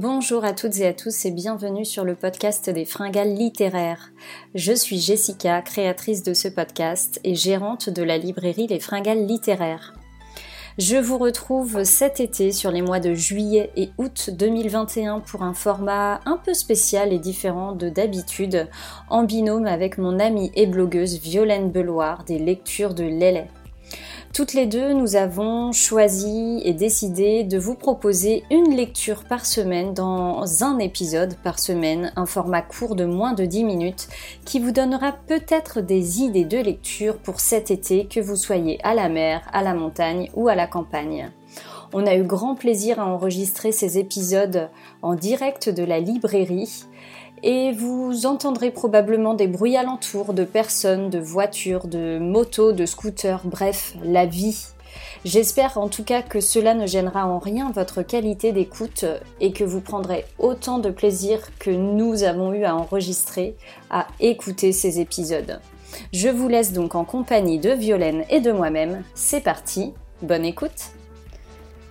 Bonjour à toutes et à tous et bienvenue sur le podcast des fringales littéraires. Je suis Jessica, créatrice de ce podcast et gérante de la librairie Les Fringales littéraires. Je vous retrouve cet été sur les mois de juillet et août 2021 pour un format un peu spécial et différent de d'habitude, en binôme avec mon amie et blogueuse Violaine Beloir des lectures de Lélé. Toutes les deux, nous avons choisi et décidé de vous proposer une lecture par semaine dans un épisode par semaine, un format court de moins de 10 minutes qui vous donnera peut-être des idées de lecture pour cet été, que vous soyez à la mer, à la montagne ou à la campagne. On a eu grand plaisir à enregistrer ces épisodes en direct de la librairie et vous entendrez probablement des bruits alentours de personnes, de voitures, de motos, de scooters, bref, la vie. J'espère en tout cas que cela ne gênera en rien votre qualité d'écoute et que vous prendrez autant de plaisir que nous avons eu à enregistrer, à écouter ces épisodes. Je vous laisse donc en compagnie de Violaine et de moi-même. C'est parti, bonne écoute.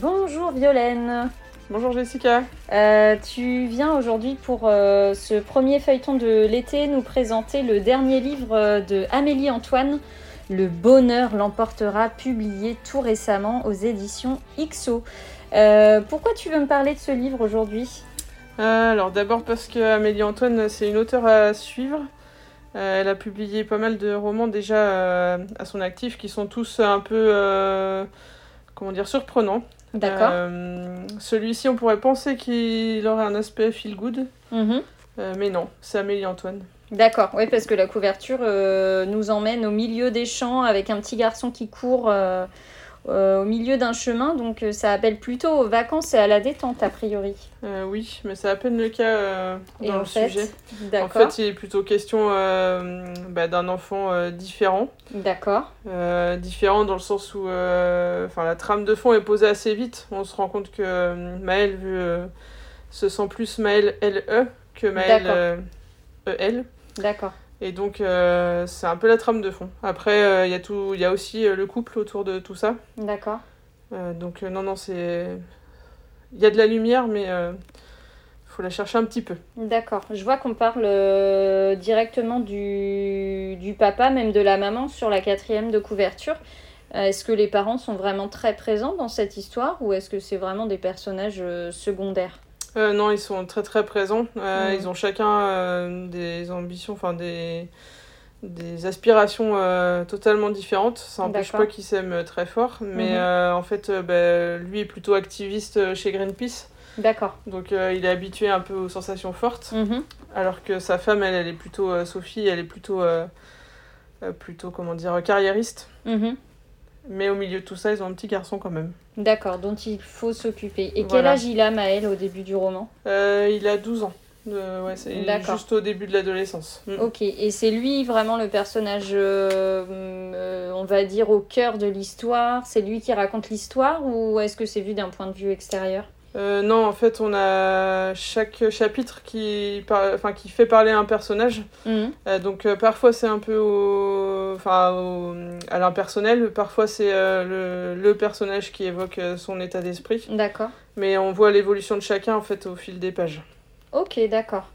Bonjour Violaine. Bonjour Jessica. Euh, tu viens aujourd'hui pour euh, ce premier feuilleton de l'été nous présenter le dernier livre euh, de Amélie Antoine, Le bonheur l'emportera, publié tout récemment aux éditions XO. pourquoi tu veux me parler de ce livre aujourd'hui? Alors d'abord parce que Amélie Antoine c'est une auteure à suivre. elle a publié pas mal de romans déjà à son actif qui sont tous un peu comment dire surprenants. D'accord. Euh, celui-ci, on pourrait penser qu'il aurait un aspect feel good. Mhm. Euh, mais non, c'est Amélie Antoine. D'accord, oui, parce que la couverture euh, nous emmène au milieu des champs avec un petit garçon qui court au milieu d'un chemin, donc ça appelle plutôt aux vacances et à la détente a priori. oui, mais c'est à peine le cas dans le sujet. En fait, il est plutôt question bah, d'un enfant différent. D'accord. différent dans le sens où enfin la trame de fond est posée assez vite. On se rend compte que Maël vu, se sent plus Maël LE que Maël EL. D'accord. Et donc, c'est un peu la trame de fond. Après, il y, a tout, y a aussi le couple autour de tout ça. D'accord. donc, non, non, c'est. Il y a de la lumière, mais il faut la chercher un petit peu. D'accord. Je vois qu'on parle directement du... du papa, même de la maman, sur la quatrième de couverture. Est-ce que les parents sont vraiment très présents dans cette histoire ou est-ce que c'est vraiment des personnages secondaires? Euh, non, ils sont très très présents. Euh, ils ont chacun euh, des ambitions, enfin des, des aspirations totalement différentes. Ça n'empêche pas qu'ils s'aiment très fort, mais mhm. en fait, bah, lui est plutôt activiste chez Greenpeace. D'accord. Donc il est habitué un peu aux sensations fortes, mhm. alors que sa femme, elle, elle est plutôt Sophie, elle est plutôt plutôt comment dire carriériste. Mhm. Mais au milieu de tout ça, ils ont un petit garçon quand même. D'accord, dont il faut s'occuper. Et quel âge il a, Maël, au début du roman? Euh, Il a 12 ans. Euh, ouais, c'est juste au début de l'adolescence. Mm. Ok, et c'est lui vraiment le personnage, euh, on va dire, au cœur de l'histoire? C'est lui qui raconte l'histoire ou est-ce que c'est vu d'un point de vue extérieur? Euh, non, en fait, on a chaque chapitre qui, enfin, qui fait parler un personnage. Mhm. Euh, donc, euh, parfois, c'est un peu au... Enfin, à l'impersonnel. Parfois, c'est le... le, personnage qui évoque son état d'esprit. D'accord. Mais on voit l'évolution de chacun, en fait, au fil des pages. Ok, d'accord.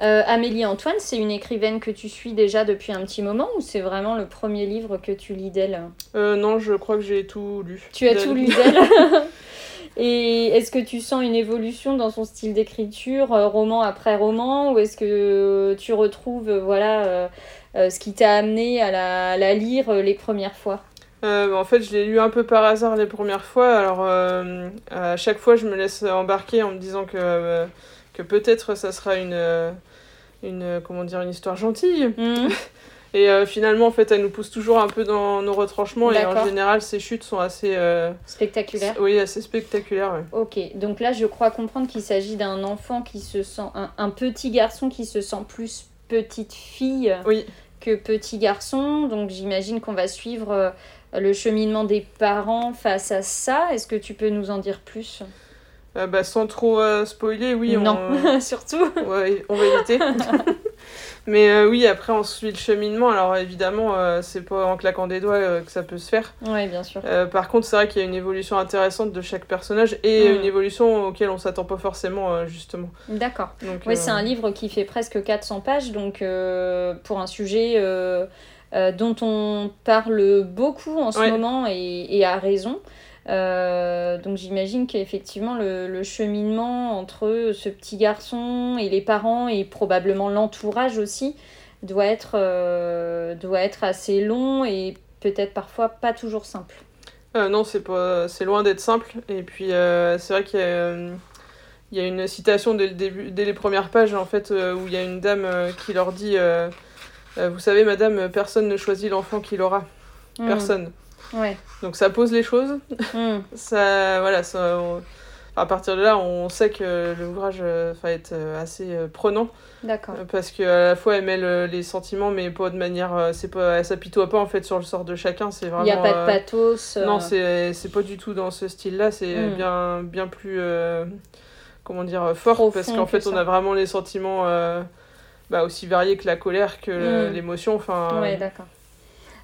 Amélie Antoine, c'est une écrivaine que tu suis déjà depuis un petit moment ou c'est vraiment le premier livre que tu lis d'elle? Non, je crois que j'ai tout lu. Tu as tout lu d'elle? Et est-ce que tu sens une évolution dans son style d'écriture, euh, roman après roman, ou est-ce que tu retrouves euh, voilà, euh, ce qui t'a amené à la, lire les premières fois en fait, je l'ai lu un peu par hasard les premières fois. Alors, à chaque fois, je me laisse embarquer en me disant que, que peut-être ça sera une, une, comment dire, une histoire gentille. Mmh. Et euh, finalement, en fait, elle nous pousse toujours un peu dans nos retranchements. Et en général, ces chutes sont assez... Euh, spectaculaires Oui, assez spectaculaires, ouais. Ok, donc là, je crois comprendre qu'il s'agit d'un enfant qui se sent... Un, petit garçon qui se sent plus petite fille oui. Que petit garçon. Donc j'imagine qu'on va suivre euh, le cheminement des parents face à ça. Est-ce que tu peux nous en dire plus? Bah, sans trop spoiler, oui. Non, surtout. Ouais, on va éviter. Mais euh, oui, après, on suit le cheminement. Alors évidemment, euh, c'est pas en claquant des doigts euh, que ça peut se faire. Oui, bien sûr. par contre, c'est vrai qu'il y a une évolution intéressante de chaque personnage et mm. une évolution auquel on s'attend pas forcément, justement. D'accord. Oui, c'est un livre qui fait presque 400 pages, donc pour un sujet dont on parle beaucoup en ce moment et, et à raison. Euh, donc j'imagine qu'effectivement le, cheminement entre ce petit garçon et les parents et probablement l'entourage aussi doit être, euh, doit être assez long et peut-être parfois pas toujours simple. Euh, non, c'est pas, c'est loin d'être simple. Et puis c'est vrai qu'il y a, il y a une citation dès le début, dès les premières pages en fait, où il y a une dame qui leur dit, vous savez, madame, personne ne choisit l'enfant qu'il aura. Hmm. Personne. Ouais. Donc ça pose les choses. Hmm. ça, voilà, ça, à partir de là, on sait que l'ouvrage euh, va être euh, assez euh, prenant. D'accord. Parce qu'à la fois, elle mêle les sentiments, mais pas de manière. c'est pas, elle s'apitoie pas en fait sur le sort de chacun. C'est vraiment. Il n'y a pas de pathos. Non, c'est, c'est pas du tout dans ce style-là. C'est hmm. bien, bien plus. comment dire Fort. parce qu'en fait, on a vraiment les sentiments bah, aussi variés que la colère, que hmm. l'émotion. Enfin, ouais, d'accord.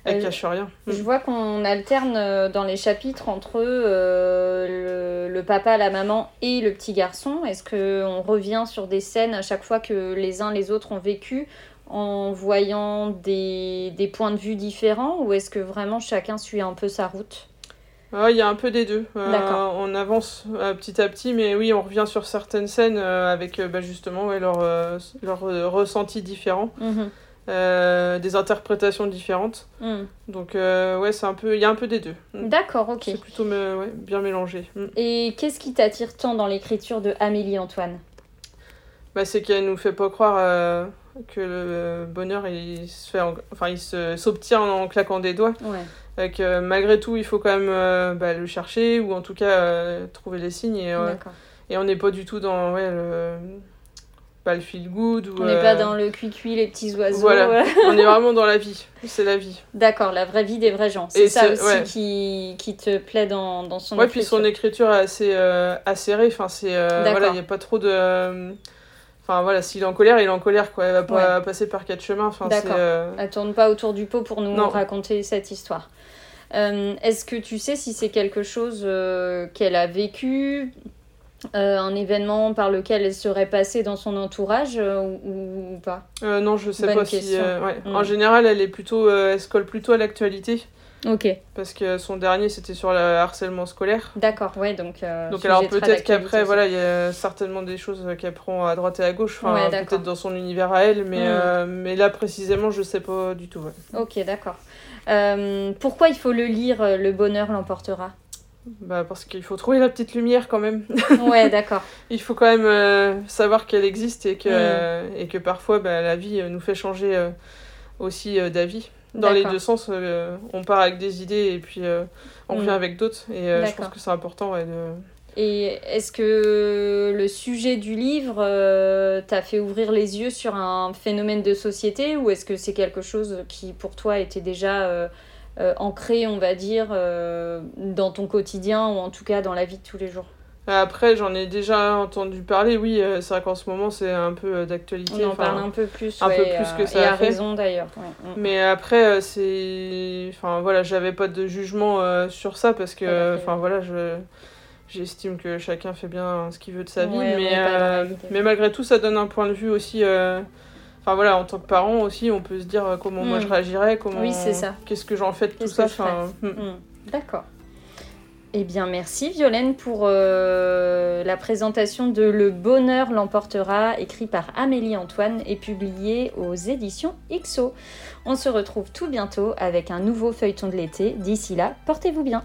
Elle euh, cache rien. Je vois qu'on alterne euh, dans les chapitres entre euh, le, papa, la maman et le petit garçon. Est-ce qu'on revient sur des scènes à chaque fois que les uns les autres ont vécu en voyant des, des points de vue différents ou est-ce que vraiment chacun suit un peu sa route? Ah, il y a un peu des deux. on avance petit à petit, mais oui, on revient sur certaines scènes avec bah, justement ouais, leurs leur, ressentis différents. Mhm. Euh, des interprétations différentes. Hmm. Donc euh, ouais, c'est un peu, il y a un peu des deux. Hmm. D'accord, ok. C'est plutôt ouais, bien mélangé. Hmm. Et qu'est-ce qui t'attire tant dans l'écriture de Amélie Antoine? Bah, c'est qu'elle nous fait pas croire euh, que le bonheur il se fait, enfin il s'obtient en, claquant des doigts. Ouais. malgré tout, il faut quand même bah, le chercher ou en tout cas trouver les signes et, et on n'est pas du tout dans ouais, le pas le feel good. Ou, on n'est pas euh, dans le cuit-cuit, les petits oiseaux. Voilà, on est vraiment dans la vie. C'est la vie. D'accord, la vraie vie des vrais gens. C'est ça aussi qui, qui, te plaît dans, dans son ouais, écriture. puis son écriture est assez euh, acérée. Enfin, c'est, euh, voilà, il n'y a pas trop de... Enfin voilà, s'il est en colère, il est en colère quoi. Elle va pas passer par quatre chemins. Enfin, D'accord. Elle tourne pas autour du pot pour nous raconter cette histoire. Est-ce que tu sais si c'est quelque chose qu'elle a vécu euh, un événement par lequel elle serait passée dans son entourage euh, ou, pas? Euh, Non, je sais pas si. Mm. En général, elle est plutôt, elle se colle plutôt à l'actualité. Ok. Parce que son dernier, c'était sur le harcèlement scolaire. D'accord, ouais, donc. donc alors peut-être qu'après, voilà, il y a certainement des choses qu'elle prend à droite et à gauche, peut-être dans son univers à elle, mais, mm. mais là précisément, je sais pas du tout. Ok, d'accord. pourquoi il faut le lire Le bonheur l'emportera? Bah parce qu'il faut trouver la petite lumière quand même. Ouais, d'accord. Il faut quand même euh, savoir qu'elle existe et que, euh, et que parfois bah, la vie euh, nous fait changer aussi d'avis. Dans les deux sens, on part avec des idées et puis on revient avec d'autres. Et je pense que c'est important. de... Et est-ce que le sujet du livre t'a fait ouvrir les yeux sur un phénomène de société ou est-ce que c'est quelque chose qui pour toi était déjà euh, ancré, on va dire, euh, dans ton quotidien ou en tout cas dans la vie de tous les jours après, j'en ai déjà entendu parler, oui, euh, c'est vrai qu'en ce moment c'est un peu d'actualité. On en parle un peu plus, un peu plus que ça. Et à raison d'ailleurs. Mm. Mais après, c'est. Enfin voilà, j'avais pas de jugement sur ça parce que, enfin voilà, je. J'estime que chacun fait bien ce qu'il veut de sa vie, mais, mais malgré tout, ça donne un point de vue aussi Enfin voilà, en tant que parent aussi, on peut se dire euh, comment moi je mm. réagirais, comment. Oui, c'est ça. Qu'est-ce que j'en fais de tout ça. Mm. Mm. D'accord. Eh bien, merci Violaine pour euh, la présentation de Le Bonheur l'emportera, écrit par Amélie Antoine et publié aux éditions XO. On se retrouve tout bientôt avec un nouveau feuilleton de l'été. D'ici là, portez-vous bien.